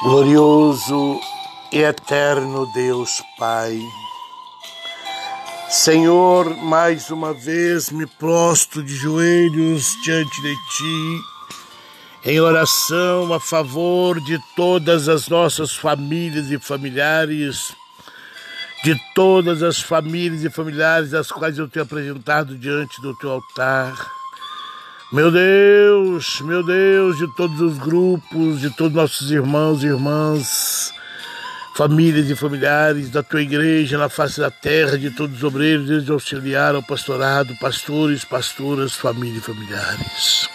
Glorioso e eterno Deus Pai, Senhor, mais uma vez me prostro de joelhos diante de Ti, em oração a favor de todas as nossas famílias e familiares, de todas as famílias e familiares as quais eu tenho apresentado diante do Teu altar meu Deus, meu Deus, de todos os grupos, de todos nossos irmãos e irmãs, famílias e familiares da tua igreja na face da terra, de todos os obreiros, desde auxiliar ao pastorado, pastores, pastoras, família e familiares.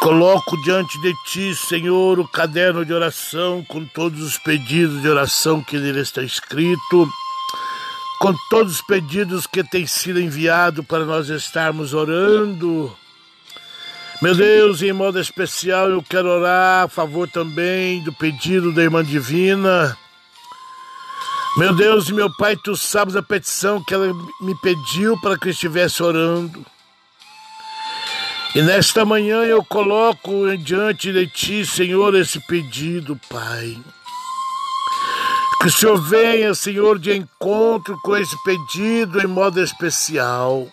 Coloco diante de ti, Senhor, o caderno de oração com todos os pedidos de oração que nele está escrito com todos os pedidos que têm sido enviados para nós estarmos orando. Meu Deus, em modo especial, eu quero orar a favor também do pedido da irmã Divina. Meu Deus e meu Pai, tu sabes a petição que ela me pediu para que eu estivesse orando. E nesta manhã eu coloco diante de ti, Senhor, esse pedido, Pai. Que o Senhor venha, Senhor, de encontro com esse pedido em modo especial.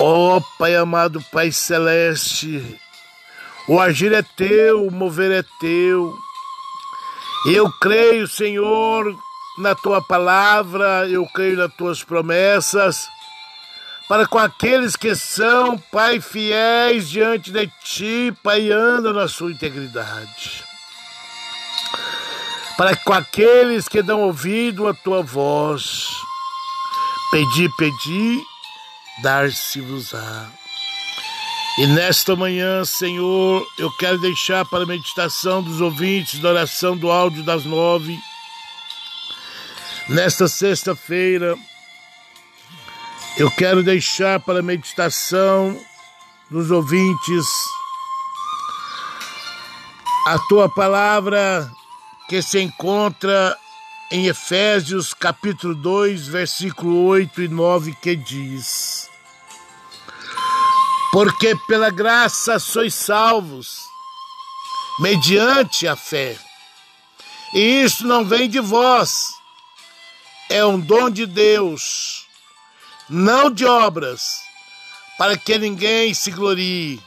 Ó oh, Pai amado, Pai celeste, o agir é teu, o mover é teu. Eu creio, Senhor, na tua palavra, eu creio nas tuas promessas, para com aqueles que são, Pai, fiéis diante de ti, Pai, andam na sua integridade para com aqueles que dão ouvido à tua voz. Pedi, pedi, dar-se-vos-á. E nesta manhã, Senhor, eu quero deixar para a meditação dos ouvintes da oração do áudio das nove. Nesta sexta-feira, eu quero deixar para a meditação dos ouvintes a tua palavra que se encontra em Efésios capítulo 2, versículo 8 e 9, que diz: Porque pela graça sois salvos, mediante a fé. E isso não vem de vós, é um dom de Deus, não de obras, para que ninguém se glorie.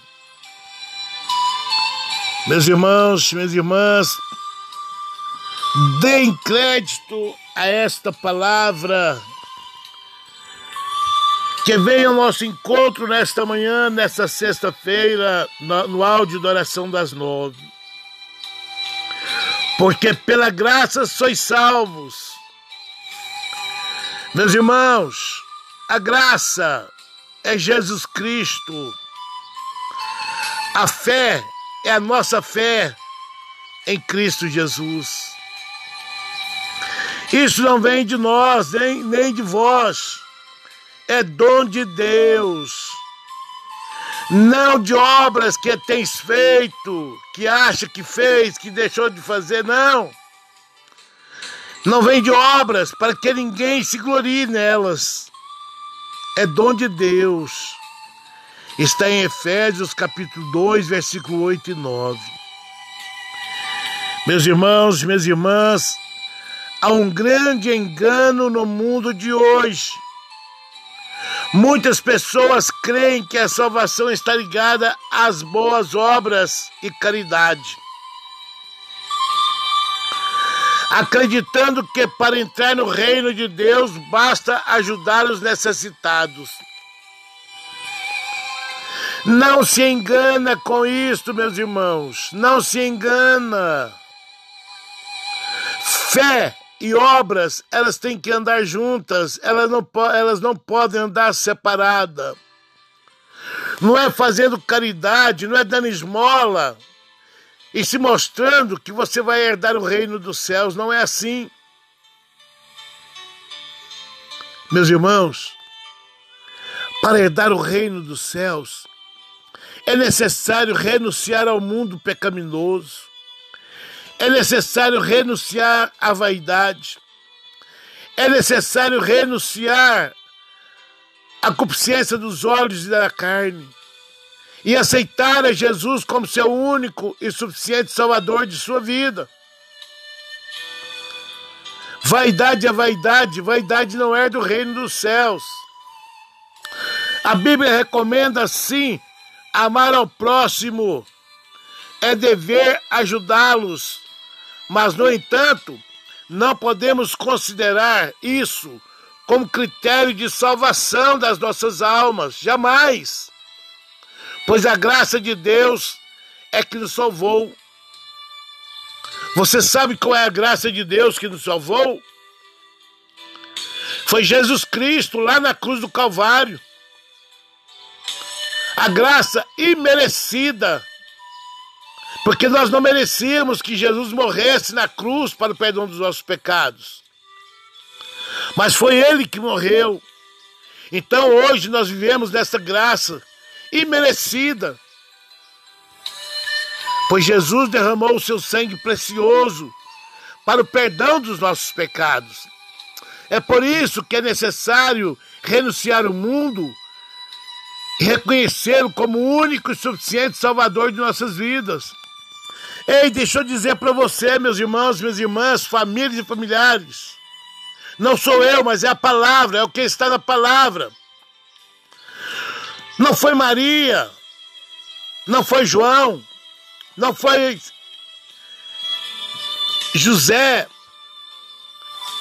Meus irmãos, minhas irmãs, Deem crédito a esta palavra. Que venha ao nosso encontro nesta manhã, nesta sexta-feira, no, áudio da oração das nove. Porque pela graça sois salvos. Meus irmãos, a graça é Jesus Cristo. A fé é a nossa fé em Cristo Jesus. Isso não vem de nós, nem, nem de vós. É dom de Deus. Não de obras que tens feito, que acha que fez, que deixou de fazer, não. Não vem de obras para que ninguém se glorie nelas. É dom de Deus. Está em Efésios capítulo 2, versículo 8 e 9. Meus irmãos, minhas irmãs, Há um grande engano no mundo de hoje. Muitas pessoas creem que a salvação está ligada às boas obras e caridade. Acreditando que para entrar no reino de Deus basta ajudar os necessitados. Não se engana com isto, meus irmãos. Não se engana. Fé e obras, elas têm que andar juntas, elas não, elas não podem andar separadas. Não é fazendo caridade, não é dando esmola e se mostrando que você vai herdar o reino dos céus. Não é assim. Meus irmãos, para herdar o reino dos céus, é necessário renunciar ao mundo pecaminoso é necessário renunciar à vaidade. É necessário renunciar à consciência dos olhos e da carne. e aceitar a Jesus como seu único e suficiente Salvador de sua vida. Vaidade é vaidade, vaidade não é do reino dos céus. A Bíblia recomenda, sim, amar ao próximo, é dever ajudá-los, mas, no entanto, não podemos considerar isso como critério de salvação das nossas almas, jamais. Pois a graça de Deus é que nos salvou. Você sabe qual é a graça de Deus que nos salvou? Foi Jesus Cristo lá na cruz do Calvário. A graça imerecida. Porque nós não merecíamos que Jesus morresse na cruz para o perdão dos nossos pecados. Mas foi Ele que morreu. Então hoje nós vivemos nessa graça imerecida. Pois Jesus derramou o seu sangue precioso para o perdão dos nossos pecados. É por isso que é necessário renunciar o mundo e reconhecê-lo como o único e suficiente Salvador de nossas vidas. Ei, deixa eu dizer para você, meus irmãos, minhas irmãs, famílias e familiares. Não sou eu, mas é a palavra, é o que está na palavra. Não foi Maria, não foi João, não foi José,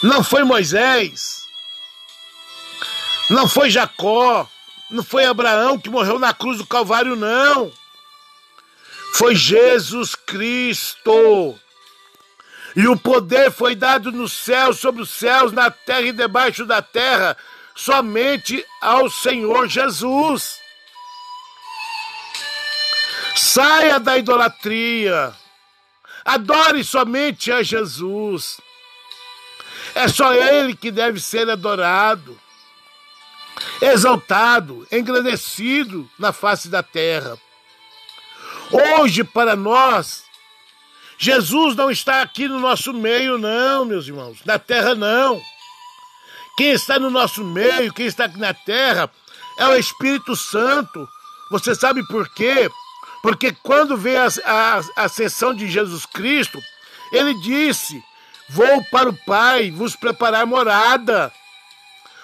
não foi Moisés, não foi Jacó, não foi Abraão que morreu na cruz do Calvário, não. Foi Jesus Cristo. E o poder foi dado no céu, sobre os céus, na terra e debaixo da terra, somente ao Senhor Jesus. Saia da idolatria. Adore somente a Jesus. É só Ele que deve ser adorado, exaltado, engrandecido na face da terra. Hoje, para nós, Jesus não está aqui no nosso meio, não, meus irmãos. Na terra, não. Quem está no nosso meio, quem está aqui na terra, é o Espírito Santo. Você sabe por quê? Porque quando veio a, a, a sessão de Jesus Cristo, ele disse: Vou para o Pai vos preparar morada,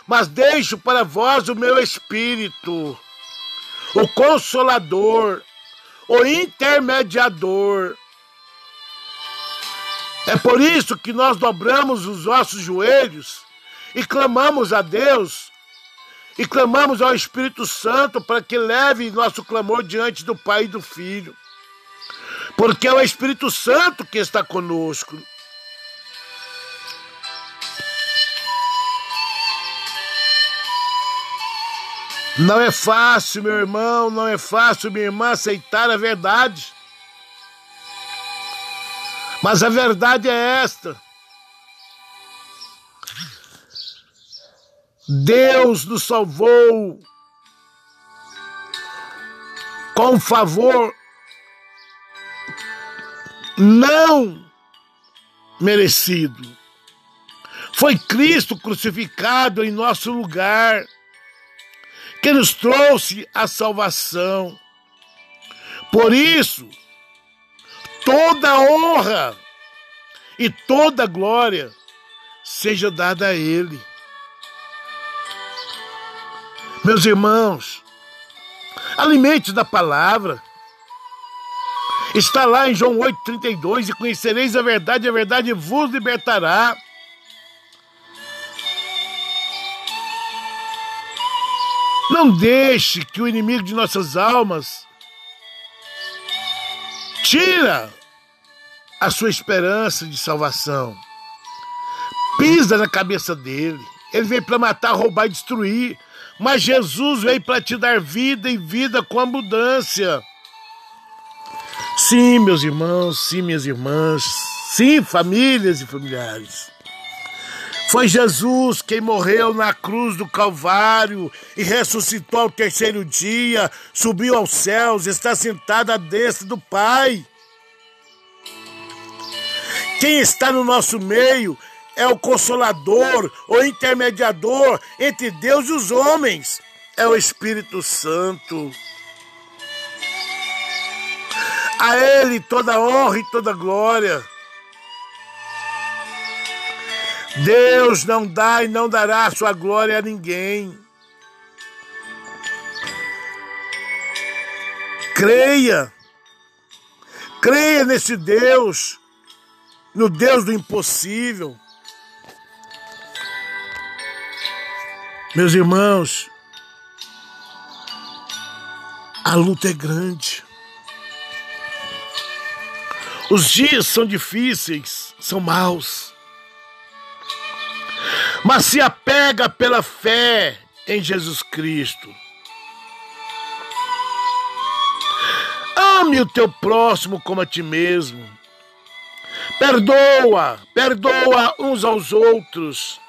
mas deixo para vós o meu Espírito, o Consolador, o Intermediador é por isso que nós dobramos os nossos joelhos e clamamos a Deus e clamamos ao Espírito Santo para que leve nosso clamor diante do Pai e do Filho. Porque é o Espírito Santo que está conosco. Não é fácil, meu irmão, não é fácil, minha irmã, aceitar a verdade. Mas a verdade é esta. Deus nos salvou com favor não merecido. Foi Cristo crucificado em nosso lugar que nos trouxe a salvação. Por isso, toda honra e toda glória seja dada a Ele. Meus irmãos, alimente da palavra. Está lá em João 8,32: E conhecereis a verdade, a verdade vos libertará. Não deixe que o inimigo de nossas almas tira a sua esperança de salvação. Pisa na cabeça dele. Ele veio para matar, roubar e destruir. Mas Jesus veio para te dar vida e vida com abundância. Sim, meus irmãos, sim, minhas irmãs, sim, famílias e familiares. Foi Jesus quem morreu na cruz do Calvário e ressuscitou ao terceiro dia, subiu aos céus, está sentado à destra do Pai. Quem está no nosso meio é o consolador, o intermediador entre Deus e os homens. É o Espírito Santo. A Ele toda honra e toda glória. Deus não dá e não dará sua glória a ninguém. Creia. Creia nesse Deus, no Deus do impossível. Meus irmãos, a luta é grande. Os dias são difíceis, são maus. Mas se apega pela fé em Jesus Cristo. Ame o teu próximo como a ti mesmo. Perdoa, perdoa uns aos outros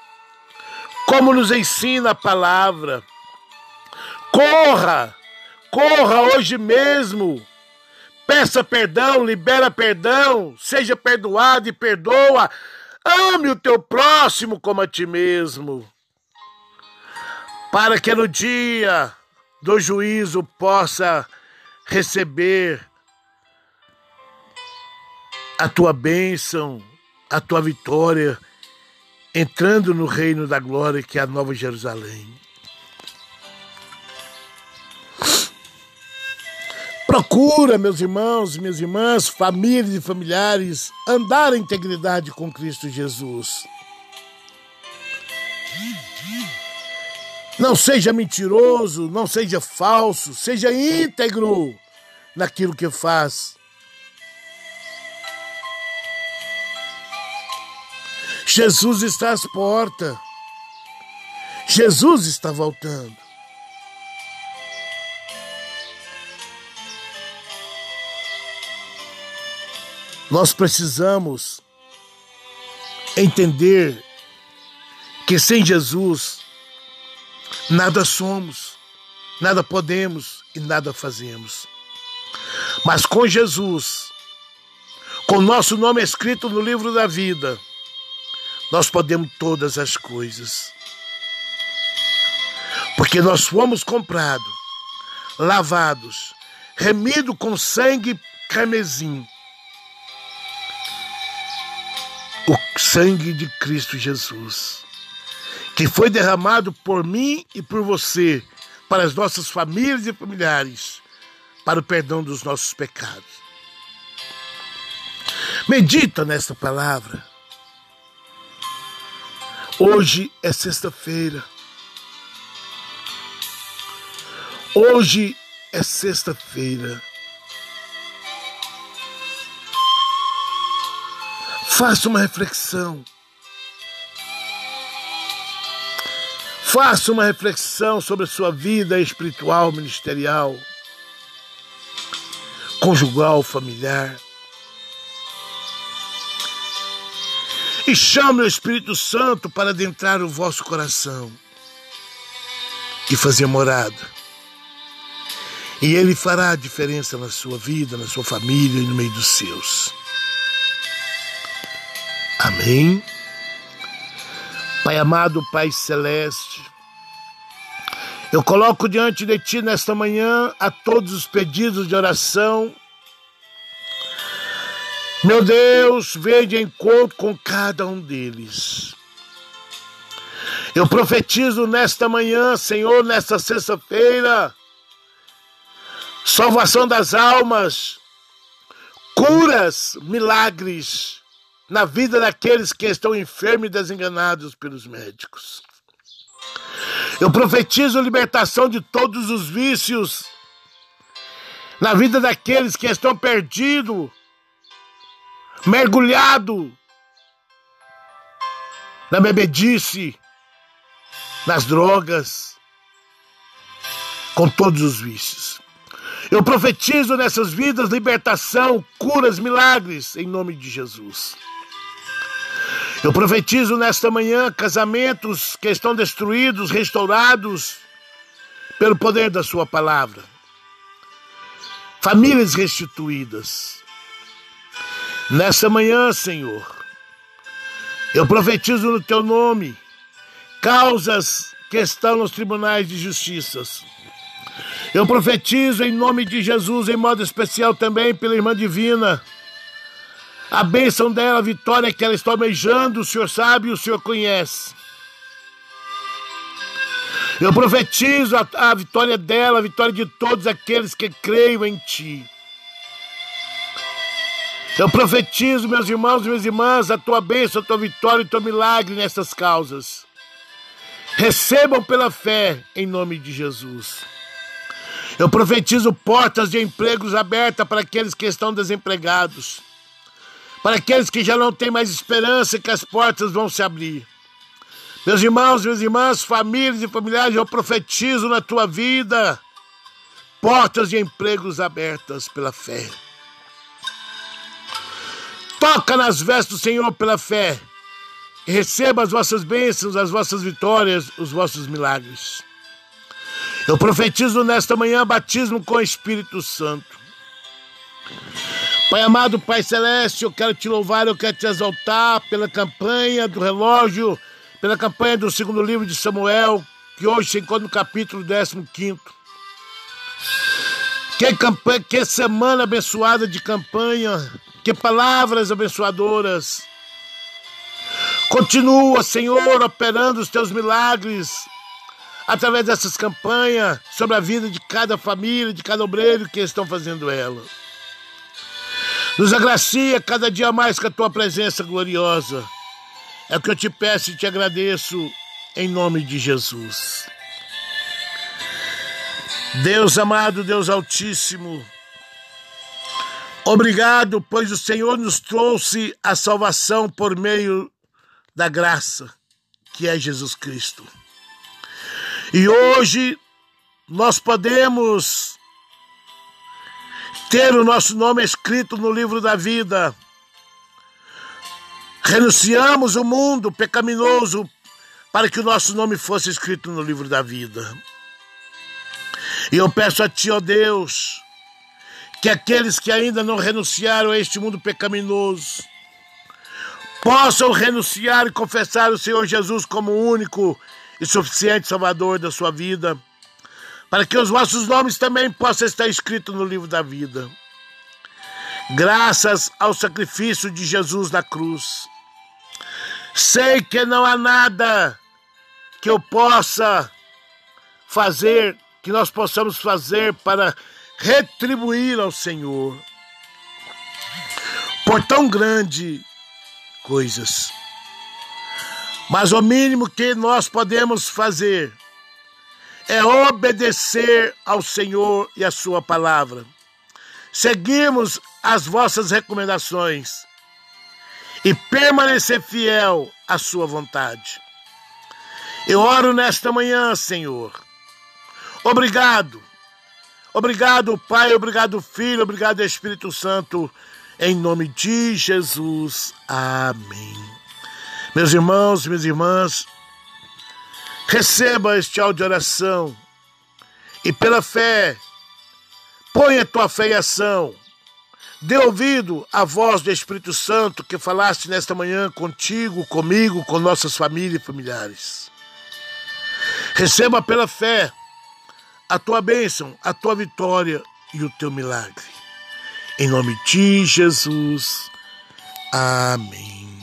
como nos ensina a palavra. Corra, corra hoje mesmo. Peça perdão, libera perdão, seja perdoado e perdoa. Ame o teu próximo como a ti mesmo. Para que no dia do juízo possa receber a tua bênção, a tua vitória entrando no reino da glória que é a Nova Jerusalém. Procura, meus irmãos, minhas irmãs, famílias e familiares, andar em integridade com Cristo Jesus. Não seja mentiroso, não seja falso, seja íntegro naquilo que faz. Jesus está às portas. Jesus está voltando. Nós precisamos entender que sem Jesus nada somos, nada podemos e nada fazemos. Mas com Jesus, com nosso nome escrito no livro da vida, nós podemos todas as coisas. Porque nós fomos comprados, lavados, remido com sangue carmesim. Sangue de Cristo Jesus, que foi derramado por mim e por você, para as nossas famílias e familiares, para o perdão dos nossos pecados. Medita nesta palavra Hoje é sexta-feira. Hoje é sexta-feira. Faça uma reflexão. Faça uma reflexão sobre a sua vida espiritual, ministerial, conjugal, familiar. e chame o Espírito Santo para adentrar o vosso coração e fazer morada. E ele fará a diferença na sua vida, na sua família e no meio dos seus. Amém. Pai amado, Pai celeste, eu coloco diante de Ti nesta manhã a todos os pedidos de oração meu Deus, vem de encontro com cada um deles. Eu profetizo nesta manhã, Senhor, nesta sexta-feira, salvação das almas, curas, milagres na vida daqueles que estão enfermos e desenganados pelos médicos. Eu profetizo libertação de todos os vícios na vida daqueles que estão perdidos mergulhado na bebedice, nas drogas, com todos os vícios. Eu profetizo nessas vidas libertação, curas, milagres, em nome de Jesus. Eu profetizo nesta manhã casamentos que estão destruídos, restaurados pelo poder da Sua palavra. Famílias restituídas. Nessa manhã, Senhor, eu profetizo no teu nome causas que estão nos tribunais de justiça. Eu profetizo em nome de Jesus, em modo especial também pela irmã divina. A bênção dela, a vitória que ela está almejando, o Senhor sabe o Senhor conhece. Eu profetizo a, a vitória dela, a vitória de todos aqueles que creem em Ti. Eu profetizo, meus irmãos e minhas irmãs, a tua bênção, a tua vitória e o teu milagre nessas causas. Recebam pela fé, em nome de Jesus. Eu profetizo portas de empregos abertas para aqueles que estão desempregados, para aqueles que já não têm mais esperança que as portas vão se abrir. Meus irmãos, minhas irmãs, famílias e familiares, eu profetizo na tua vida portas de empregos abertas pela fé. Toca nas vestes do Senhor pela fé receba as vossas bênçãos, as vossas vitórias, os vossos milagres. Eu profetizo nesta manhã batismo com o Espírito Santo. Pai amado, Pai celeste, eu quero te louvar, eu quero te exaltar pela campanha do relógio, pela campanha do segundo livro de Samuel, que hoje se encontra no capítulo 15. Que, campanha, que semana abençoada de campanha, que palavras abençoadoras. Continua, Senhor, operando os teus milagres através dessas campanhas sobre a vida de cada família, de cada obreiro que estão fazendo ela. Nos agracia cada dia mais com a tua presença gloriosa. É o que eu te peço e te agradeço em nome de Jesus. Deus amado, Deus Altíssimo, obrigado, pois o Senhor nos trouxe a salvação por meio da graça, que é Jesus Cristo. E hoje nós podemos ter o nosso nome escrito no livro da vida. Renunciamos o mundo pecaminoso para que o nosso nome fosse escrito no livro da vida. E eu peço a Ti, ó Deus, que aqueles que ainda não renunciaram a este mundo pecaminoso possam renunciar e confessar o Senhor Jesus como único e suficiente Salvador da sua vida, para que os vossos nomes também possam estar escritos no livro da vida. Graças ao sacrifício de Jesus na cruz. Sei que não há nada que eu possa fazer, que nós possamos fazer para retribuir ao Senhor por tão grande coisas. Mas o mínimo que nós podemos fazer é obedecer ao Senhor e à Sua palavra. Seguimos as vossas recomendações e permanecer fiel à Sua vontade. Eu oro nesta manhã, Senhor. Obrigado. Obrigado, Pai. Obrigado, Filho. Obrigado, Espírito Santo. Em nome de Jesus. Amém. Meus irmãos, minhas irmãs, receba este áudio de oração e pela fé, ponha tua fé em ação. Dê ouvido à voz do Espírito Santo que falaste nesta manhã contigo, comigo, com nossas famílias e familiares. Receba pela fé a tua bênção, a tua vitória e o teu milagre. Em nome de Jesus. Amém.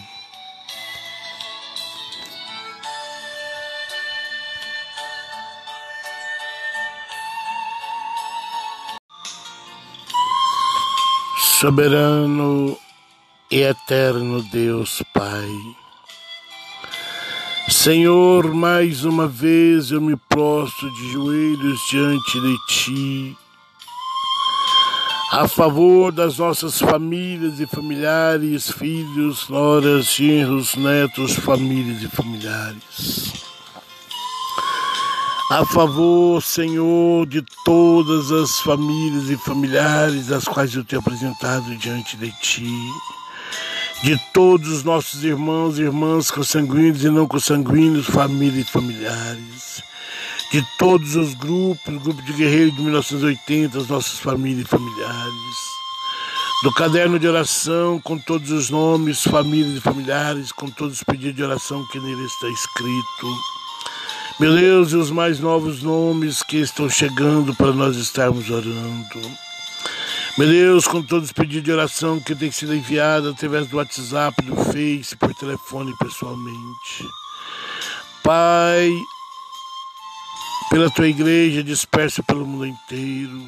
Soberano e eterno Deus Pai. Senhor, mais uma vez eu me prostro de joelhos diante de Ti, a favor das nossas famílias e familiares, filhos, noras, genros, netos, famílias e familiares a favor, Senhor, de todas as famílias e familiares as quais eu tenho apresentado diante de Ti, de todos os nossos irmãos e irmãs consanguíneos e não consanguíneos, famílias e familiares, de todos os grupos, grupo de guerreiros de 1980, as nossas famílias e familiares, do caderno de oração com todos os nomes, famílias e familiares, com todos os pedidos de oração que nele está escrito Meu e os mais novos nomes que estão chegando para nós estarmos orando. Meu Deus, com todos os pedidos de oração que tem sido enviado através do WhatsApp, do Face, por telefone pessoalmente. Pai, pela tua igreja dispersa pelo mundo inteiro,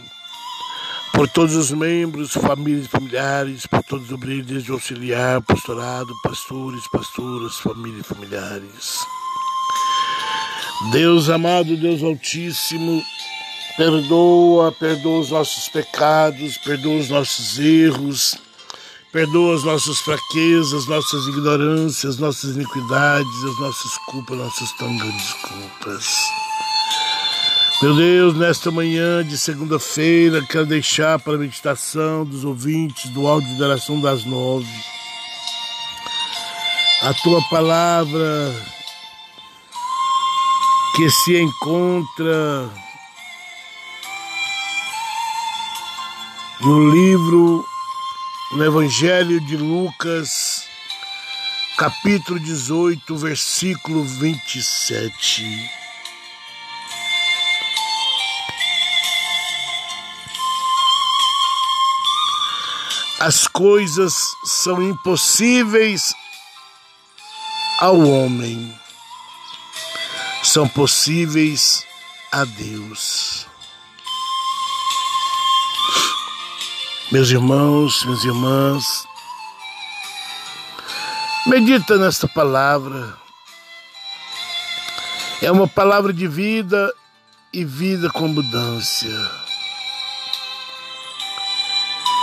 por todos os membros, famílias, familiares, por todos os obreiros de auxiliar, pastorado, pastores, pastoras, famílias e familiares. Deus amado, Deus Altíssimo, perdoa, perdoa os nossos pecados, perdoa os nossos erros, perdoa as nossas fraquezas, nossas ignorâncias, nossas iniquidades, as nossas culpas, nossas tão grandes culpas. Meu Deus, nesta manhã de segunda-feira, quero deixar para a meditação dos ouvintes do áudio de oração das nove a tua palavra que se encontra no livro, no Evangelho de Lucas, capítulo 18, versículo 27. As coisas são impossíveis ao homem, são possíveis a Deus. Meus irmãos, minhas irmãs, medita nesta palavra. É uma palavra de vida e vida com abundância.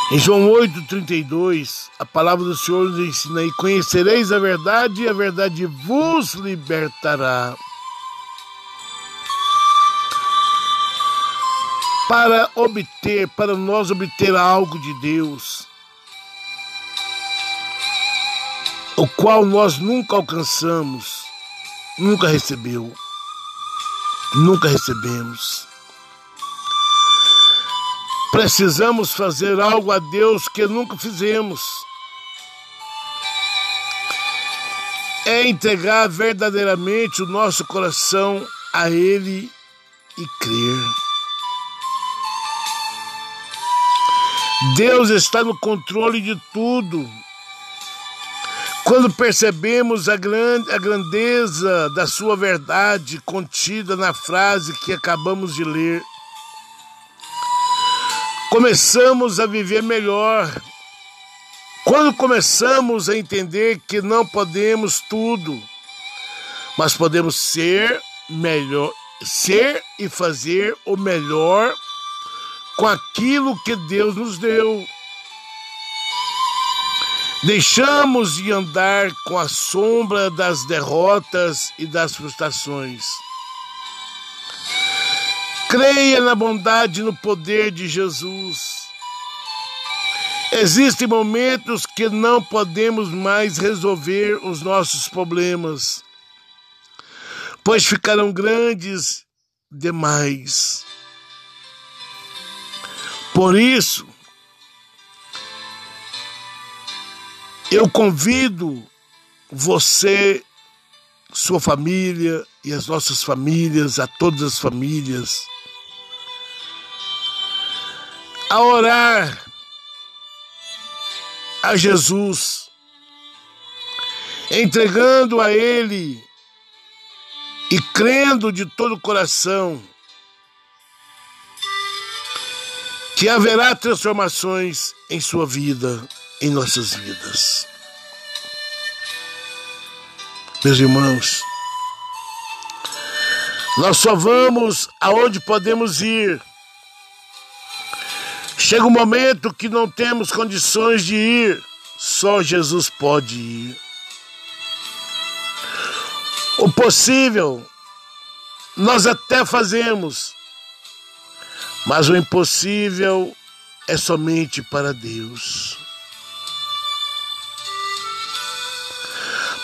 Em João 8,32, a palavra do Senhor nos ensina: E conhecereis a verdade, e a verdade vos libertará. Para obter, para nós obter algo de Deus, o qual nós nunca alcançamos, nunca recebeu, nunca recebemos. Precisamos fazer algo a Deus que nunca fizemos. É entregar verdadeiramente o nosso coração a Ele e crer. Deus está no controle de tudo. Quando percebemos a, grande, a grandeza da sua verdade contida na frase que acabamos de ler, começamos a viver melhor. Quando começamos a entender que não podemos tudo, mas podemos ser melhor, ser e fazer o melhor com aquilo que Deus nos deu. Deixamos de andar com a sombra das derrotas e das frustrações. Creia na bondade e no poder de Jesus. Existem momentos que não podemos mais resolver os nossos problemas, pois ficarão grandes demais. Por isso, eu convido você, sua família e as nossas famílias, a todas as famílias, a orar a Jesus, entregando a Ele e crendo de todo o coração que haverá transformações em sua vida, em nossas vidas. Meus irmãos, nós só vamos aonde podemos ir. Chega um momento que não temos condições de ir, só Jesus pode ir. O possível nós até fazemos, mas o impossível é somente para Deus.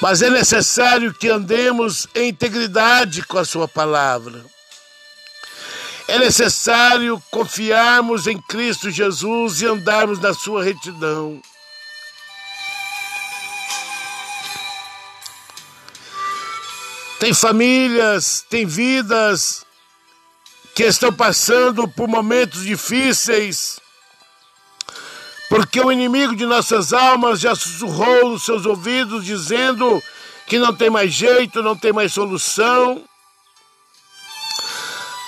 Mas é necessário que andemos em integridade com a Sua palavra. É necessário confiarmos em Cristo Jesus e andarmos na Sua retidão. Tem famílias, tem vidas que estão passando por momentos difíceis, porque o inimigo de nossas almas já sussurrou nos seus ouvidos, dizendo que não tem mais jeito, não tem mais solução.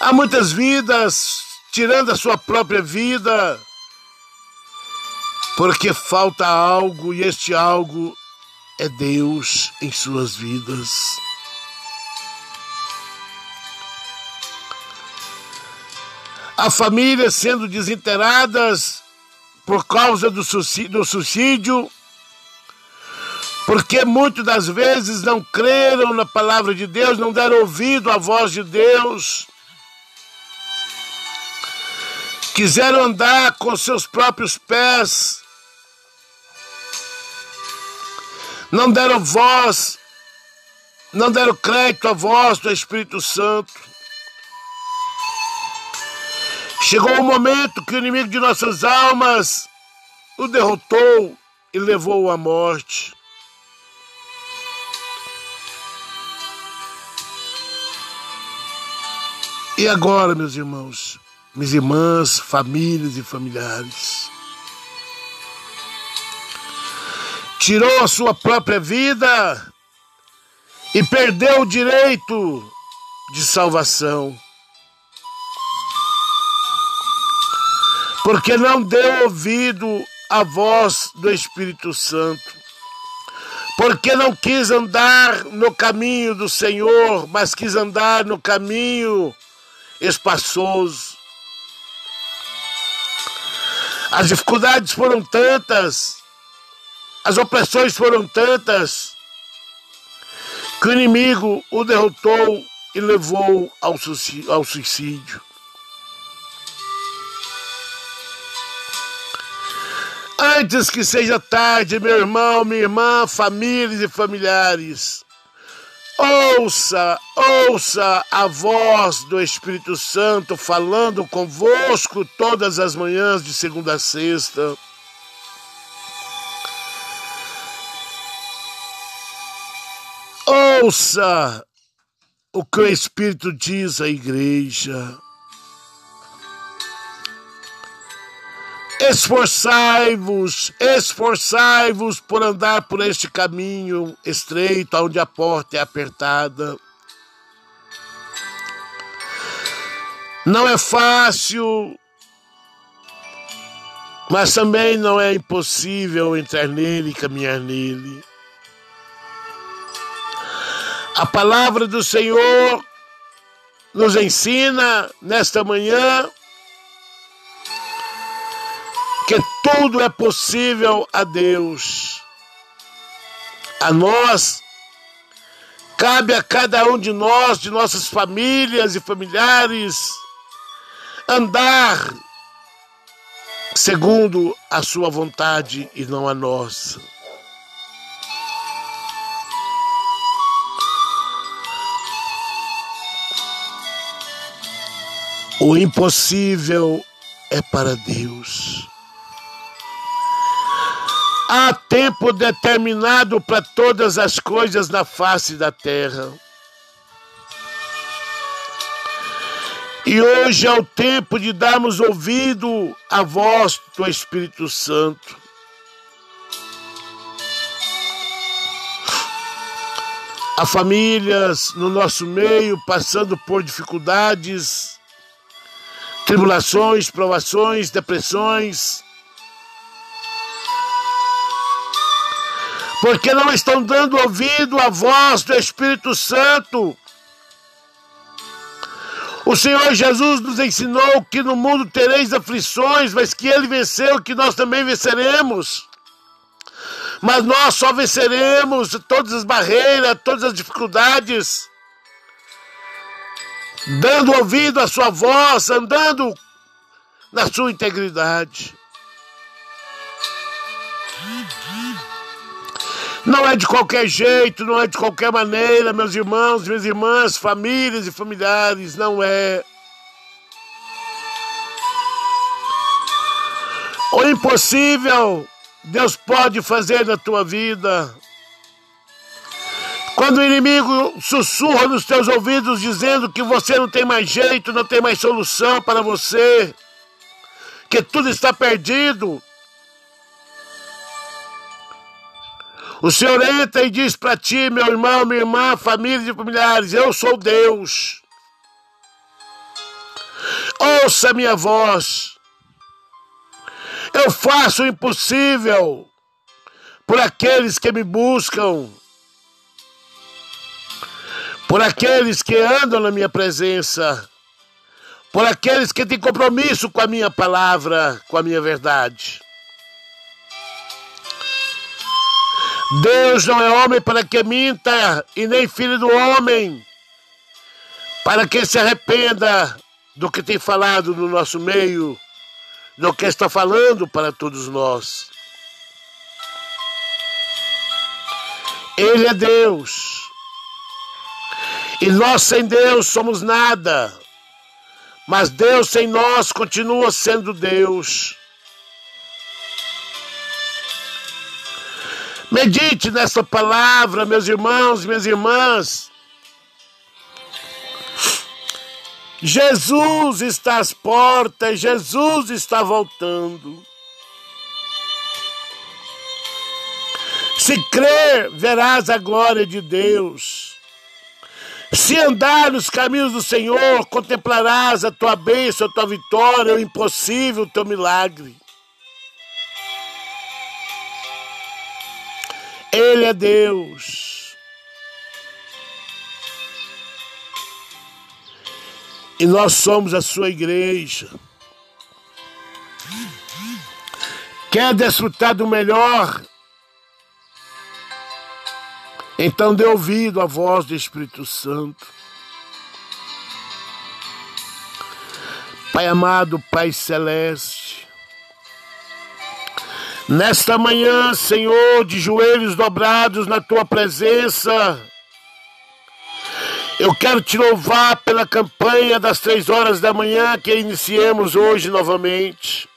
Há muitas vidas tirando a sua própria vida, porque falta algo e este algo é Deus em suas vidas. Há famílias sendo desinteiradas por causa do suicídio, porque muitas das vezes não creram na palavra de Deus, não deram ouvido à voz de Deus. quiseram andar com seus próprios pés, não deram voz, não deram crédito à voz do Espírito Santo. Chegou o momento que o inimigo de nossas almas o derrotou e levou-o à morte. E agora, meus irmãos? minhas irmãs, famílias e familiares. Tirou a sua própria vida e perdeu o direito de salvação. Porque não deu ouvido à voz do Espírito Santo. Porque não quis andar no caminho do Senhor, mas quis andar no caminho espaçoso as dificuldades foram tantas, as opressões foram tantas, que o inimigo o derrotou e levou ao suicídio. Antes que seja tarde, meu irmão, minha irmã, famílias e familiares, Ouça, ouça a voz do Espírito Santo falando convosco todas as manhãs de segunda a sexta. Ouça o que o Espírito diz à igreja. Esforçai-vos, esforçai-vos por andar por este caminho estreito, onde a porta é apertada. Não é fácil, mas também não é impossível entrar nele e caminhar nele. A palavra do Senhor nos ensina nesta manhã que tudo é possível a Deus. A nós, cabe a cada um de nós, de nossas famílias e familiares, andar segundo a sua vontade e não a nossa. O impossível é para Deus. Há tempo determinado para todas as coisas na face da terra. E hoje é o tempo de darmos ouvido à voz do Espírito Santo. Há famílias no nosso meio passando por dificuldades, tribulações, provações, depressões porque não estão dando ouvido à voz do Espírito Santo. O Senhor Jesus nos ensinou que no mundo tereis aflições, mas que Ele venceu, que nós também venceremos. Mas nós só venceremos todas as barreiras, todas as dificuldades, dando ouvido à Sua voz, andando na Sua integridade. Não é de qualquer jeito, não é de qualquer maneira, meus irmãos, minhas irmãs, famílias e familiares, não é. O impossível Deus pode fazer na tua vida. Quando o inimigo sussurra nos teus ouvidos dizendo que você não tem mais jeito, não tem mais solução para você, que tudo está perdido, o Senhor entra e diz para ti, meu irmão, minha irmã, família e familiares: Eu sou Deus. Ouça minha voz. Eu faço o impossível por aqueles que me buscam, por aqueles que andam na minha presença, por aqueles que têm compromisso com a minha palavra, com a minha verdade. Deus não é homem para que minta, e nem filho do homem para que se arrependa do que tem falado no nosso meio do que está falando para todos nós. Ele é Deus. E nós sem Deus somos nada. Mas Deus sem nós continua sendo Deus. Medite nessa palavra, meus irmãos, minhas irmãs. Jesus está às portas, Jesus está voltando. Se crer, verás a glória de Deus. Se andar nos caminhos do Senhor, contemplarás a tua bênção, a tua vitória, o impossível, o teu milagre. Ele é Deus. E nós somos a sua igreja. Quer desfrutar do melhor? Então dê ouvido à voz do Espírito Santo. Pai amado, Pai celeste, nesta manhã, Senhor, de joelhos dobrados na tua presença, eu quero te louvar pela campanha das três horas da manhã que iniciemos hoje novamente.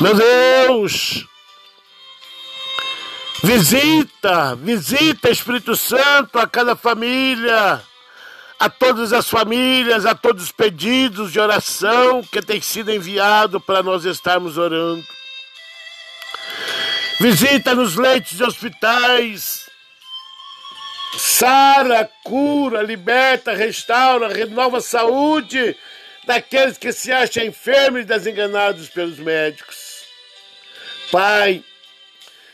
Meu Deus, visita, visita Espírito Santo a cada família, a todas as famílias, a todos os pedidos de oração que tem sido enviado para nós estarmos orando. Visita nos leitos de hospitais, Sara, cura, liberta, restaura, renova a saúde daqueles que se acham enfermos e desenganados pelos médicos. Pai,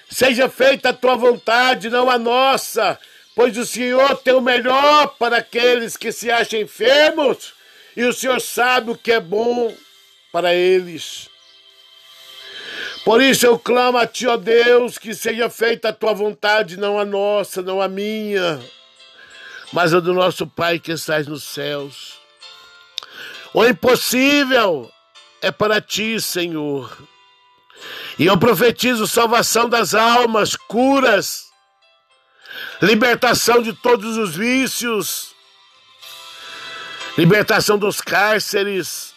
seja feita a tua vontade, não a nossa, pois o Senhor tem o melhor para aqueles que se acham enfermos e o Senhor sabe o que é bom para eles. Por isso eu clamo a Ti, ó Deus, que seja feita a Tua vontade, não a nossa, não a minha, mas a do nosso Pai que estás nos céus. O impossível é para Ti, Senhor. E eu profetizo salvação das almas, curas, libertação de todos os vícios, libertação dos cárceres,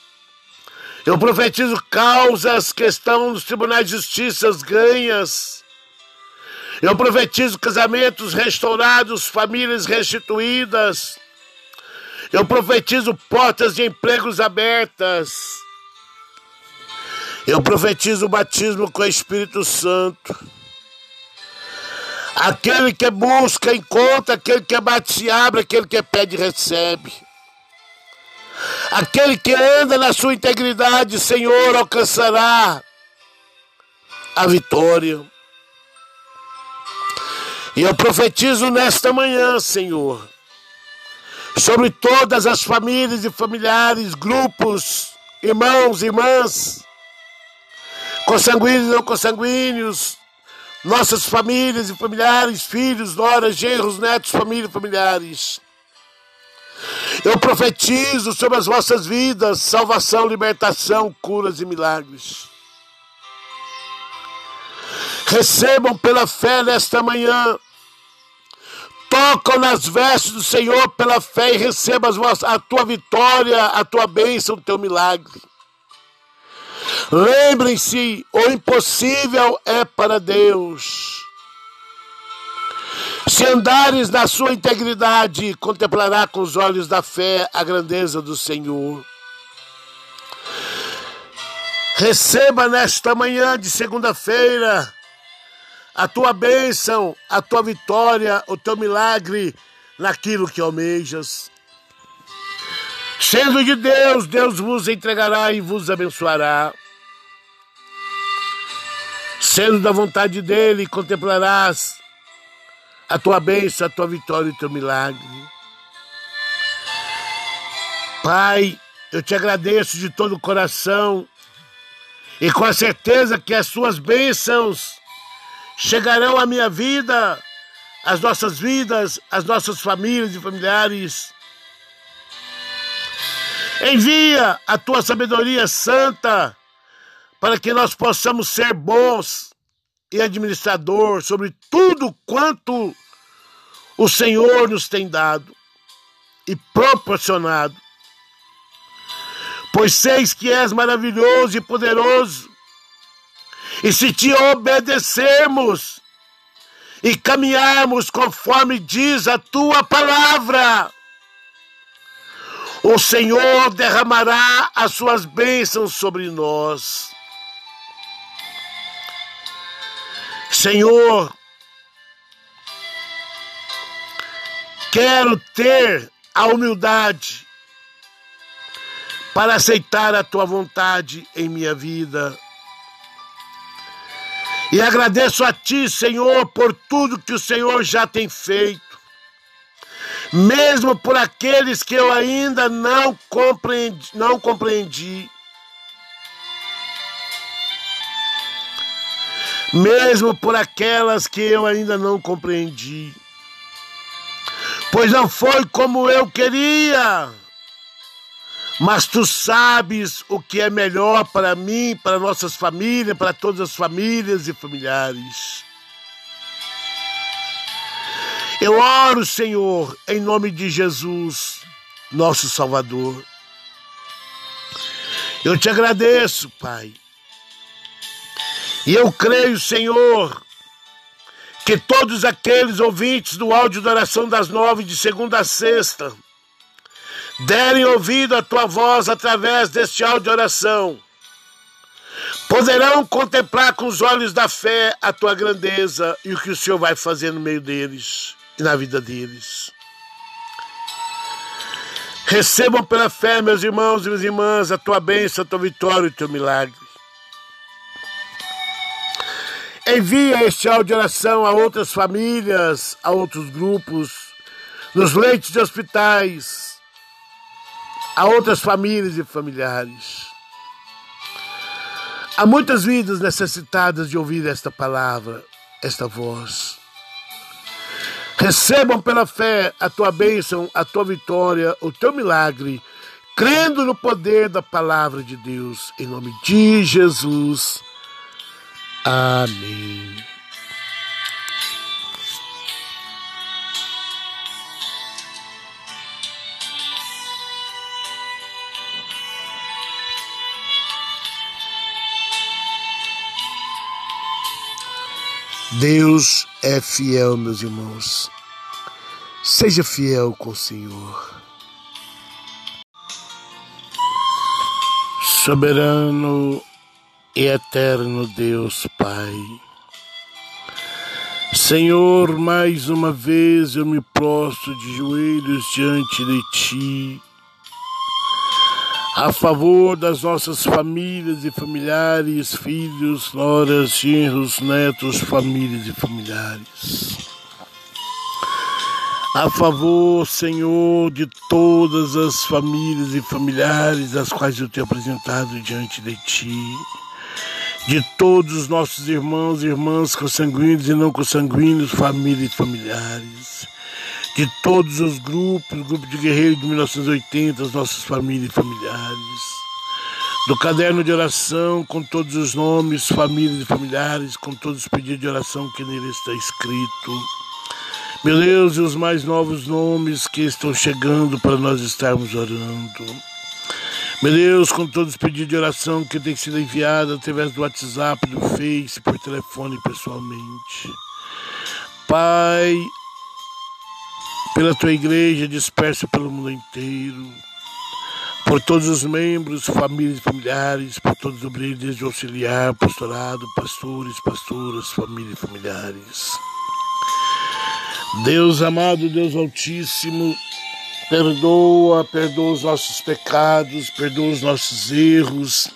eu profetizo causas que estão nos tribunais de justiça ganhas. Eu profetizo casamentos restaurados, famílias restituídas. Eu profetizo portas de empregos abertas. Eu profetizo o batismo com o Espírito Santo. Aquele que busca, encontra, aquele que bate, se abre, aquele que pede, recebe. Aquele que anda na sua integridade, Senhor, alcançará a vitória. E eu profetizo nesta manhã, Senhor, sobre todas as famílias e familiares, grupos, irmãos, irmãs, consanguíneos e não consanguíneos, nossas famílias e familiares, filhos, noras, genros, netos, família e familiares. Eu profetizo sobre as vossas vidas salvação, libertação, curas e milagres. Recebam pela fé nesta manhã. Tocam nas vestes do Senhor pela fé e recebam a tua vitória, a tua bênção, o teu milagre. Lembrem-se, o impossível é para Deus. Se andares na sua integridade, contemplará com os olhos da fé a grandeza do Senhor. Receba nesta manhã de segunda-feira a tua bênção, a tua vitória, o teu milagre naquilo que almejas. Sendo de Deus, Deus vos entregará e vos abençoará. Sendo da vontade dele, contemplarás a tua bênção, a tua vitória e o teu milagre. Pai, eu te agradeço de todo o coração e com a certeza que as suas bênçãos chegarão à minha vida, às nossas vidas, às nossas famílias e familiares. Envia a tua sabedoria santa para que nós possamos ser bons e administrador sobre tudo quanto o Senhor nos tem dado e proporcionado. Pois seis que és maravilhoso e poderoso, e se te obedecermos e caminharmos conforme diz a tua palavra, o Senhor derramará as suas bênçãos sobre nós. Senhor, quero ter a humildade para aceitar a tua vontade em minha vida. E agradeço a ti, Senhor, por tudo que o Senhor já tem feito. Mesmo por aqueles que eu ainda não compreendi, não compreendi. Mesmo por aquelas que eu ainda não compreendi. Pois não foi como eu queria, mas tu sabes o que é melhor para mim, para nossas famílias, para todas as famílias e familiares. Eu oro, Senhor, em nome de Jesus, nosso Salvador. Eu te agradeço, Pai e eu creio, Senhor, que todos aqueles ouvintes do áudio da oração das nove, de segunda a sexta, derem ouvido à tua voz através deste áudio de oração, poderão contemplar com os olhos da fé a tua grandeza e o que o Senhor vai fazer no meio deles e na vida deles. Recebam pela fé, meus irmãos e minhas irmãs, a tua bênção, a tua vitória e o teu milagre. Envia este áudio de oração a outras famílias, a outros grupos, nos leitos de hospitais, a outras famílias e familiares. Há muitas vidas necessitadas de ouvir esta palavra, esta voz. Recebam pela fé a tua bênção, a tua vitória, o teu milagre, crendo no poder da palavra de Deus, em nome de Jesus. Amém. Deus é fiel, meus irmãos. Seja fiel com o Senhor. Soberano e eterno Deus Pai. Senhor, mais uma vez eu me prostro de joelhos diante de Ti, a favor das nossas famílias e familiares, filhos, noras, genros, netos, famílias e familiares. A favor, Senhor, de todas as famílias e familiares as quais eu tenho apresentado diante de Ti de todos os nossos irmãos e irmãs consanguíneos e não consanguíneos, famílias e familiares, de todos os grupos, grupo de guerreiros de 1980, as nossas famílias e familiares, do caderno de oração com todos os nomes, famílias e familiares, com todos os pedidos de oração que nele está escrito. Meu Deus, e os mais novos nomes que estão chegando para nós estarmos orando. Meu Deus, com todos os pedidos de oração que tem sido enviado através do WhatsApp, do Face, por telefone pessoalmente. Pai, pela tua igreja dispersa pelo mundo inteiro, por todos os membros, famílias familiares, por todos os obreiros desde auxiliar, pastorado, pastores, pastoras, famílias e familiares. Deus amado, Deus Altíssimo, perdoa, perdoa os nossos pecados, perdoa os nossos erros,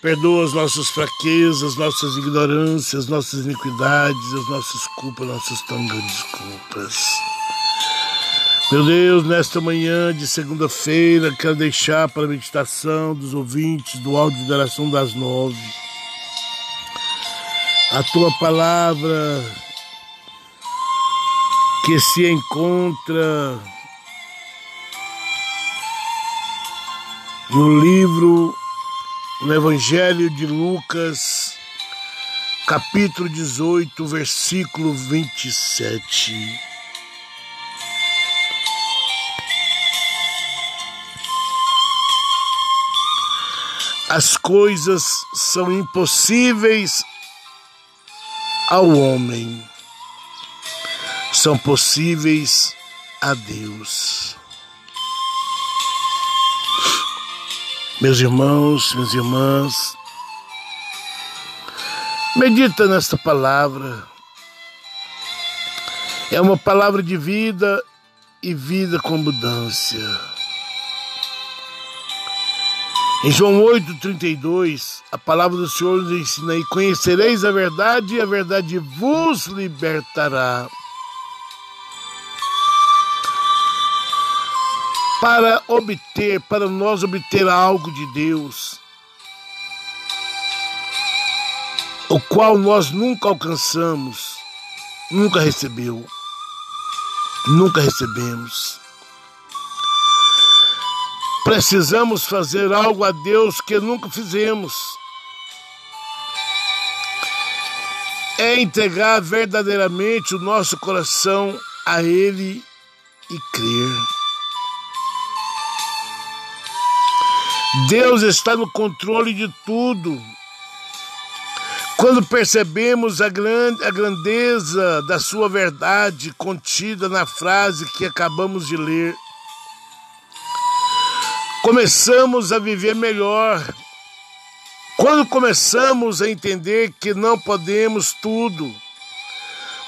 perdoa as nossas fraquezas, nossas ignorâncias, nossas iniquidades, as nossas culpas, nossas tão grandes culpas. Meu Deus, nesta manhã de segunda-feira, quero deixar para a meditação dos ouvintes do áudio de oração das nove a tua palavra que se encontra no livro, no Evangelho de Lucas, capítulo 18, versículo 27. As coisas são impossíveis ao homem são possíveis a Deus. Meus irmãos, minhas irmãs, medita nesta palavra. É uma palavra de vida e vida com abundância. Em João 8,32, a palavra do Senhor nos ensina: E conhecereis a verdade, e a verdade vos libertará. Para obter, para nós obter algo de Deus, o qual nós nunca alcançamos, nunca recebeu, nunca recebemos. Precisamos fazer algo a Deus que nunca fizemos. É entregar verdadeiramente o nosso coração a Ele e crer. Deus está no controle de tudo. Quando percebemos a, grande, a grandeza da Sua verdade contida na frase que acabamos de ler, começamos a viver melhor. Quando começamos a entender que não podemos tudo,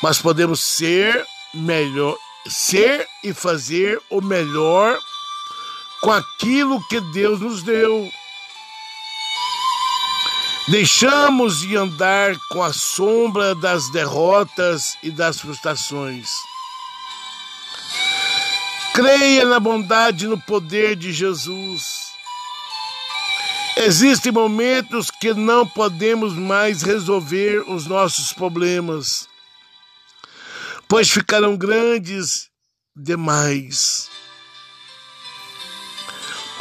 mas podemos ser melhor, ser e fazer o melhor com aquilo que Deus nos deu. Deixamos de andar com a sombra das derrotas e das frustrações. Creia na bondade e no poder de Jesus. Existem momentos que não podemos mais resolver os nossos problemas, pois ficarão grandes demais.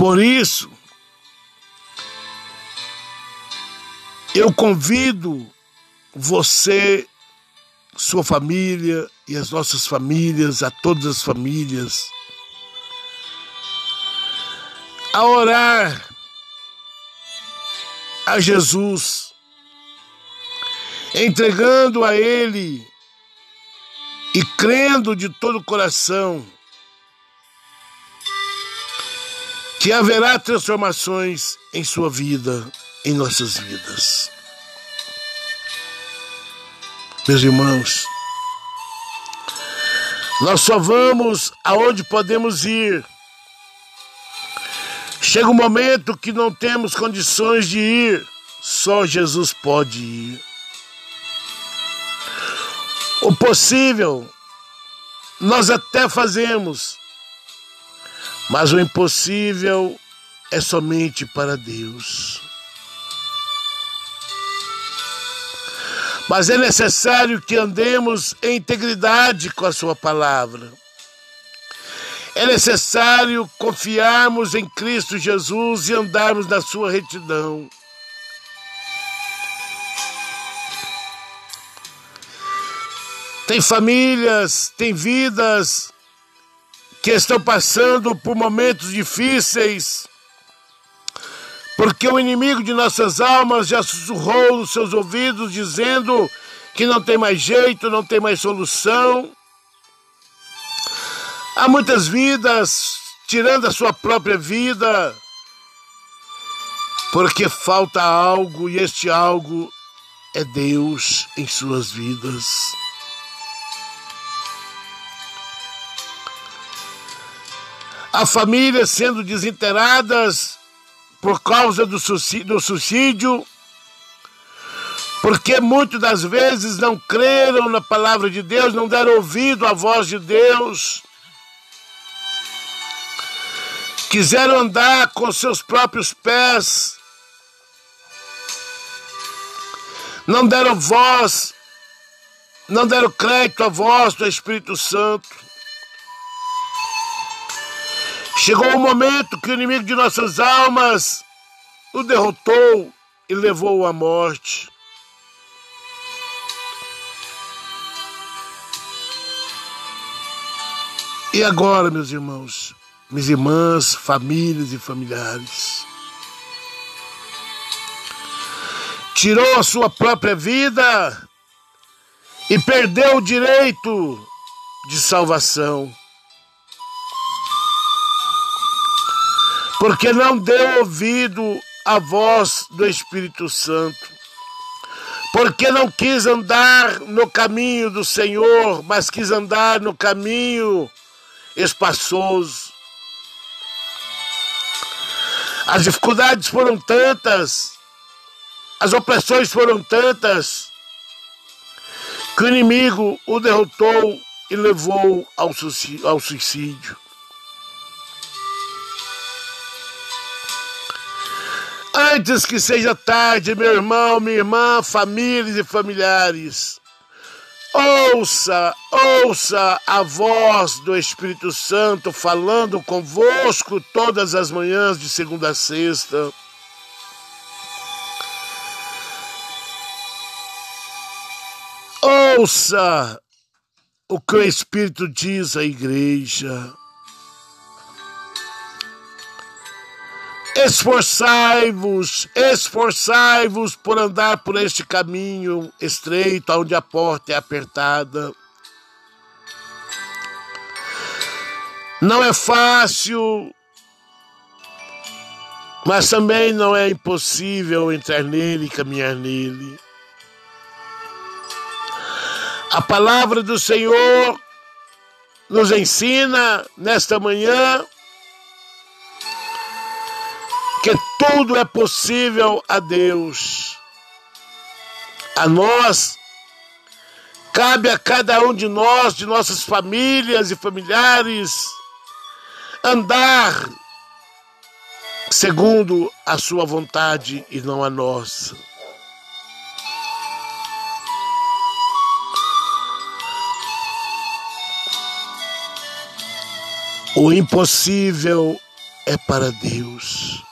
Por isso, eu convido você, sua família e as nossas famílias, a todas as famílias, a orar a Jesus, entregando a Ele e crendo de todo o coração que haverá transformações em sua vida, em nossas vidas. Meus irmãos, nós só vamos aonde podemos ir. Chega um momento que não temos condições de ir, só Jesus pode ir. O possível nós até fazemos, mas o impossível é somente para Deus. Mas é necessário que andemos em integridade com a Sua palavra. É necessário confiarmos em Cristo Jesus e andarmos na Sua retidão. Tem famílias, tem vidas que estão passando por momentos difíceis, porque o inimigo de nossas almas já sussurrou nos seus ouvidos, dizendo que não tem mais jeito, não tem mais solução. Há muitas vidas tirando a sua própria vida porque falta algo e este algo é Deus em suas vidas. A família sendo desinteiradas por causa do suicídio, porque muitas das vezes não creram na palavra de Deus, não deram ouvido à voz de Deus, quiseram andar com seus próprios pés, não deram voz, não deram crédito à voz do Espírito Santo. Chegou o momento que o inimigo de nossas almas o derrotou e levou-o à morte. E agora, meus irmãos, minhas irmãs, famílias e familiares, tirou a sua própria vida e perdeu o direito de salvação. Porque não deu ouvido à voz do Espírito Santo. Porque não quis andar no caminho do Senhor, mas quis andar no caminho espaçoso. As dificuldades foram tantas as opressões foram tantas que o inimigo o derrotou e levou ao suicídio. Antes que seja tarde, meu irmão, minha irmã, famílias e familiares, ouça, ouça a voz do Espírito Santo falando convosco todas as manhãs de segunda a sexta. Ouça o que o Espírito diz à igreja. Esforçai-vos, esforçai-vos por andar por este caminho estreito, onde a porta é apertada. Não é fácil, mas também não é impossível entrar nele e caminhar nele. A palavra do Senhor nos ensina nesta manhã tudo é possível a Deus. A nós, cabe a cada um de nós, de nossas famílias e familiares, andar segundo a sua vontade e não a nossa. O impossível é para Deus.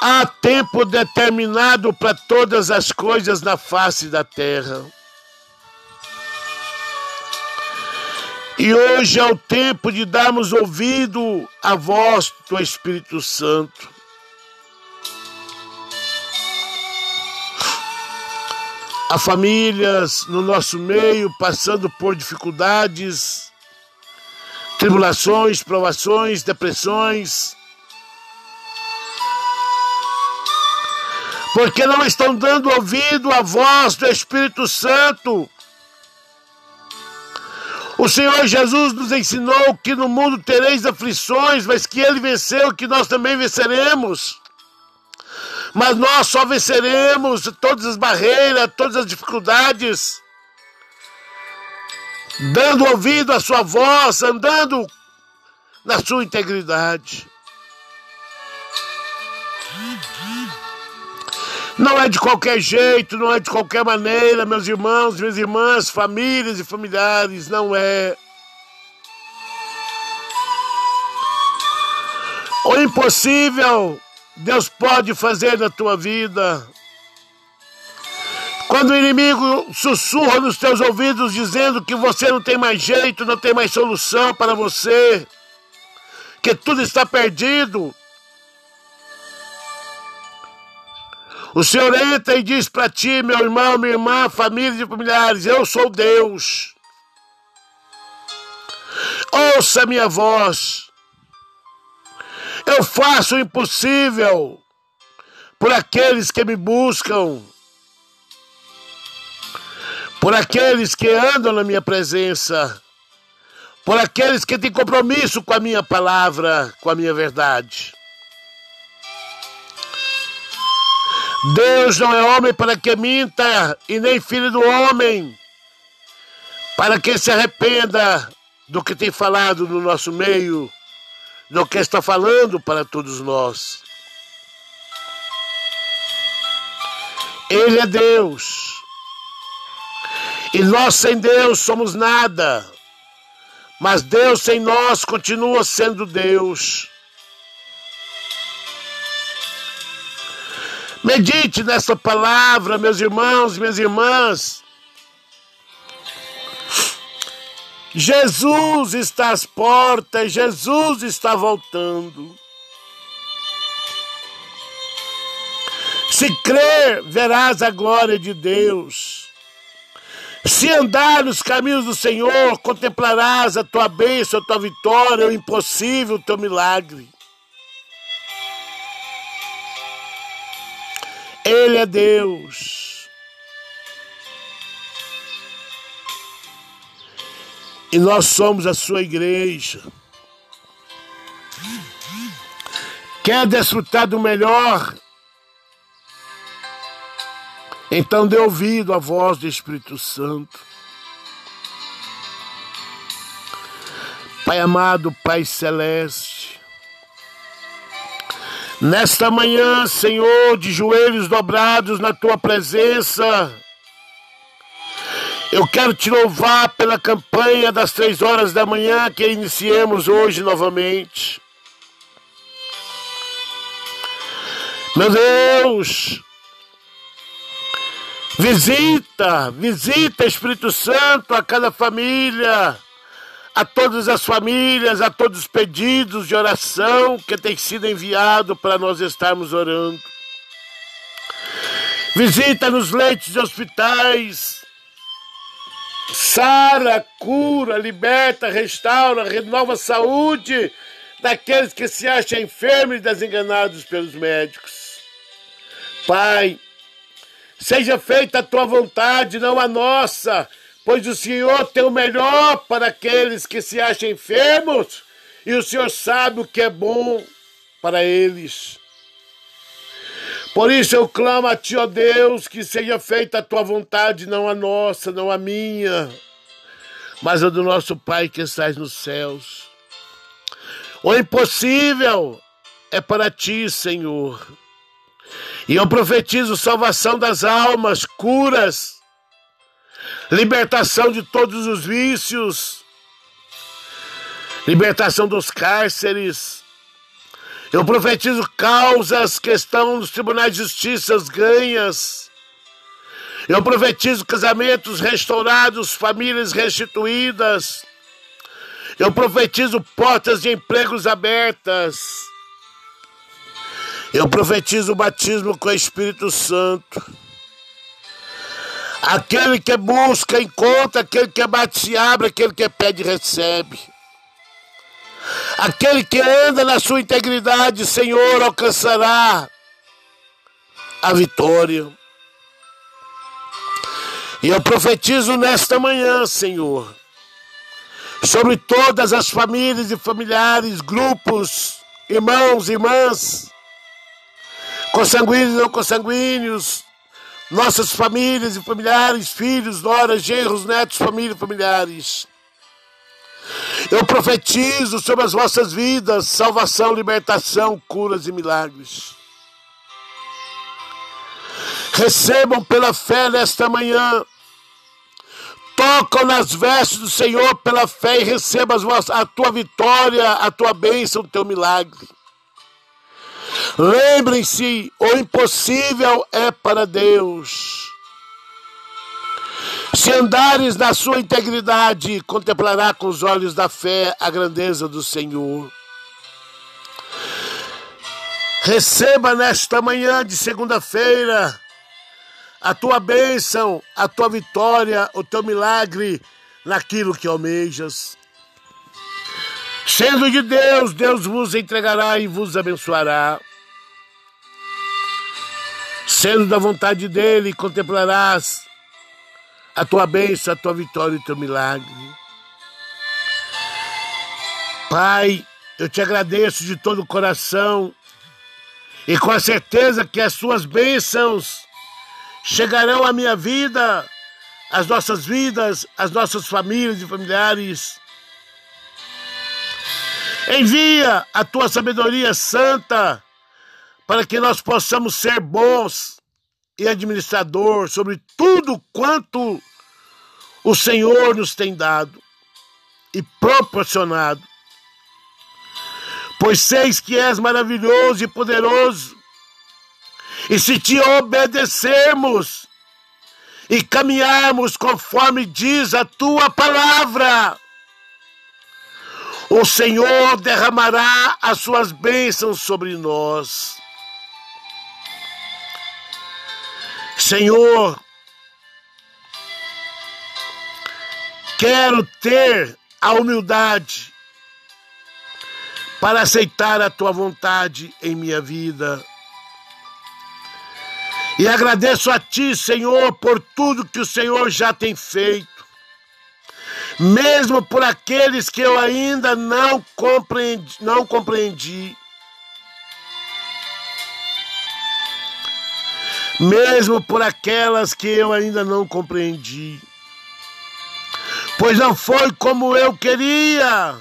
Há tempo determinado para todas as coisas na face da terra. E hoje é o tempo de darmos ouvido à voz do Espírito Santo. Há famílias no nosso meio passando por dificuldades tribulações, provações, depressões. Porque não estão dando ouvido à voz do Espírito Santo. O Senhor Jesus nos ensinou que no mundo tereis aflições, mas que Ele venceu, que nós também venceremos. Mas nós só venceremos todas as barreiras, todas as dificuldades dando ouvido à sua voz, andando na sua integridade. Não é de qualquer jeito, não é de qualquer maneira, meus irmãos, minhas irmãs, famílias e familiares, não é. O impossível Deus pode fazer na tua vida. Quando o inimigo sussurra nos teus ouvidos dizendo que você não tem mais jeito, não tem mais solução para você, que tudo está perdido, o Senhor entra e diz para ti, meu irmão, minha irmã, família e familiares: Eu sou Deus. Ouça minha voz. Eu faço o impossível por aqueles que me buscam, por aqueles que andam na minha presença, por aqueles que têm compromisso com a minha palavra, com a minha verdade. Deus não é homem para que minta, e nem filho do homem para que se arrependa do que tem falado no nosso meio, do que está falando para todos nós. Ele é Deus. E nós sem Deus somos nada. Mas Deus sem nós continua sendo Deus. Medite nessa palavra, meus irmãos, minhas irmãs. Jesus está às portas, Jesus está voltando. Se crer, verás a glória de Deus. Se andar nos caminhos do Senhor, contemplarás a tua bênção, a tua vitória, o impossível, o teu milagre. Ele é Deus. E nós somos a sua igreja. Quer desfrutar do melhor? Então dê ouvido à voz do Espírito Santo. Pai amado, Pai celeste, nesta manhã, Senhor, de joelhos dobrados na tua presença, eu quero te louvar pela campanha das três horas da manhã que iniciemos hoje novamente. Meu Deus, Visita, visita Espírito Santo a cada família, a todas as famílias, a todos os pedidos de oração que tem sido enviado para nós estarmos orando. Visita nos leitos de hospitais. Sara, cura, liberta, restaura, renova a saúde daqueles que se acham enfermos e desenganados pelos médicos. Pai, Seja feita a tua vontade, não a nossa, pois o Senhor tem o melhor para aqueles que se acham enfermos e o Senhor sabe o que é bom para eles. Por isso eu clamo a Ti, ó Deus, que seja feita a Tua vontade, não a nossa, não a minha, mas a do nosso Pai que estás nos céus. O impossível é para Ti, Senhor. E eu profetizo salvação das almas, curas, libertação de todos os vícios, libertação dos cárceres. Eu profetizo causas que estão nos tribunais de justiça ganhas. Eu profetizo casamentos restaurados, famílias restituídas. Eu profetizo portas de empregos abertas. Eu profetizo o batismo com o Espírito Santo. Aquele que busca, encontra, aquele que bate, se abre, aquele que pede, recebe. Aquele que anda na sua integridade, Senhor, alcançará a vitória. E eu profetizo nesta manhã, Senhor, sobre todas as famílias e familiares, grupos, irmãos, irmãs, consanguíneos e não consanguíneos, nossas famílias e familiares, filhos, noras, genros, netos, família e familiares. Eu profetizo sobre as vossas vidas salvação, libertação, curas e milagres. Recebam pela fé nesta manhã. Tocam nas vestes do Senhor pela fé e recebam a tua vitória, a tua bênção, o teu milagre. Lembrem-se, o impossível é para Deus. Se andares na sua integridade, contemplará com os olhos da fé a grandeza do Senhor. Receba nesta manhã de segunda-feira a tua bênção, a tua vitória, o teu milagre naquilo que almejas. Sendo de Deus, Deus vos entregará e vos abençoará. Sendo da vontade dele, contemplarás a tua bênção, a tua vitória e o teu milagre. Pai, eu te agradeço de todo o coração e com a certeza que as suas bênçãos chegarão à minha vida, às nossas vidas, às nossas famílias e familiares. Envia a tua sabedoria santa para que nós possamos ser bons e administrador sobre tudo quanto o Senhor nos tem dado e proporcionado. Pois seis que és maravilhoso e poderoso, e se te obedecermos e caminharmos conforme diz a tua palavra, o Senhor derramará as suas bênçãos sobre nós. Senhor, quero ter a humildade para aceitar a tua vontade em minha vida. E agradeço a ti, Senhor, por tudo que o Senhor já tem feito, mesmo por aqueles que eu ainda não compreendi, não compreendi. mesmo por aquelas que eu ainda não compreendi. Pois não foi como eu queria,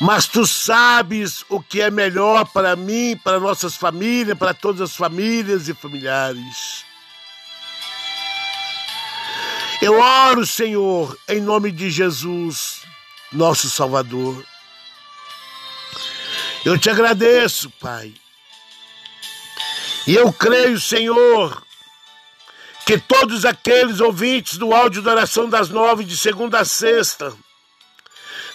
mas tu sabes o que é melhor para mim, para nossas famílias, para todas as famílias e familiares. Eu oro, Senhor, em nome de Jesus, nosso Salvador. Eu te agradeço, Pai e eu creio, Senhor, que todos aqueles ouvintes do áudio da oração das nove de segunda a sexta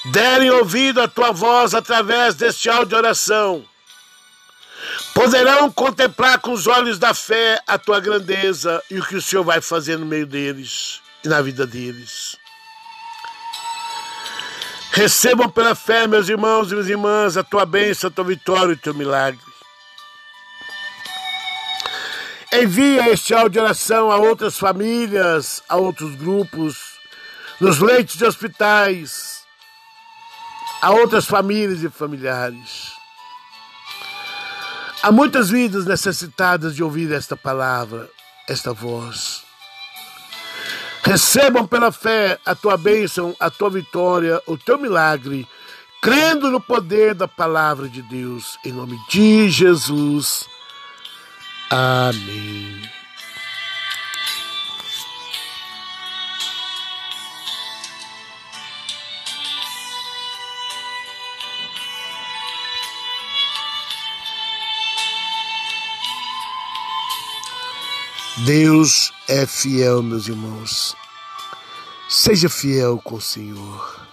derem ouvido à tua voz através deste áudio de oração, poderão contemplar com os olhos da fé a tua grandeza e o que o Senhor vai fazer no meio deles e na vida deles. Recebam pela fé, meus irmãos e minhas irmãs, a tua bênção, a tua vitória e o teu milagre. Envia este áudio de oração a outras famílias, a outros grupos, nos leitos de hospitais, a outras famílias e familiares. Há muitas vidas necessitadas de ouvir esta palavra, esta voz. Recebam pela fé a tua bênção, a tua vitória, o teu milagre, crendo no poder da palavra de Deus, em nome de Jesus. Amém. Deus é fiel, meus irmãos. Seja fiel com o Senhor.